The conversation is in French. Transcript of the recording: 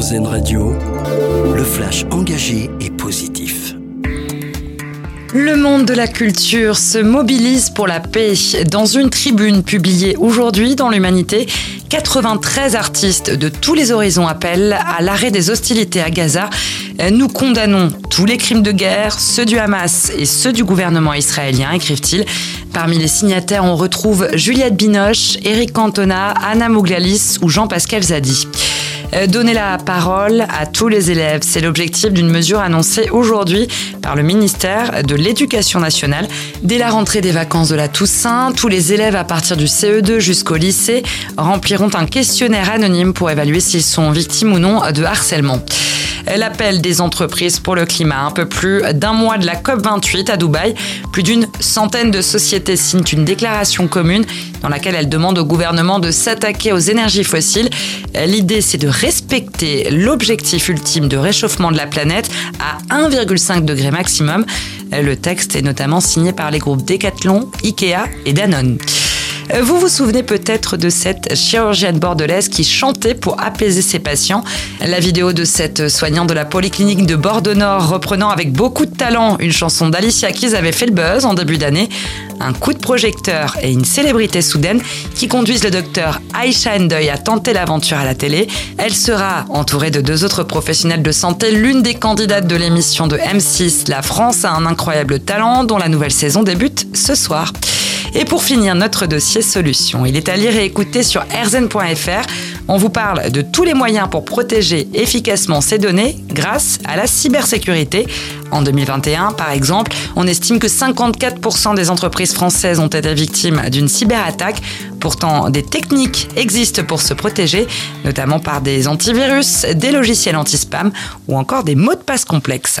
Radio, le flash engagé et positif. Le monde de la culture se mobilise pour la paix. Dans une tribune publiée aujourd'hui dans l'Humanité, 93 artistes de tous les horizons appellent à l'arrêt des hostilités à Gaza. Nous condamnons tous les crimes de guerre, ceux du Hamas et ceux du gouvernement israélien, écrivent-ils. Parmi les signataires, on retrouve Juliette Binoche, Eric Cantona, Anna Mouglalis ou Jean-Pascal Zadi. Euh, donner la parole à tous les élèves, c'est l'objectif d'une mesure annoncée aujourd'hui par le ministère de l'Éducation nationale. Dès la rentrée des vacances de la Toussaint, tous les élèves à partir du CE2 jusqu'au lycée rempliront un questionnaire anonyme pour évaluer s'ils sont victimes ou non de harcèlement. L'appel des entreprises pour le climat. Un peu plus d'un mois de la COP28 à Dubaï, plus d'une centaine de sociétés signent une déclaration commune dans laquelle elles demandent au gouvernement de s'attaquer aux énergies fossiles. L'idée, c'est de respecter l'objectif ultime de réchauffement de la planète à 1,5 degré maximum. Le texte est notamment signé par les groupes Decathlon, Ikea et Danone. Vous vous souvenez peut-être de cette chirurgienne bordelaise qui chantait pour apaiser ses patients. La vidéo de cette soignante de la polyclinique de Bordeaux-Nord reprenant avec beaucoup de talent une chanson d'Alicia Keys avait fait le buzz en début d'année. Un coup de projecteur et une célébrité soudaine qui conduisent le docteur Aisha Endoy à tenter l'aventure à la télé. Elle sera entourée de deux autres professionnels de santé, l'une des candidates de l'émission de M6 La France a un incroyable talent dont la nouvelle saison débute ce soir. Et pour finir notre dossier solution, il est à lire et écouter sur rzn.fr. On vous parle de tous les moyens pour protéger efficacement ces données grâce à la cybersécurité. En 2021, par exemple, on estime que 54% des entreprises françaises ont été victimes d'une cyberattaque. Pourtant, des techniques existent pour se protéger, notamment par des antivirus, des logiciels anti-spam ou encore des mots de passe complexes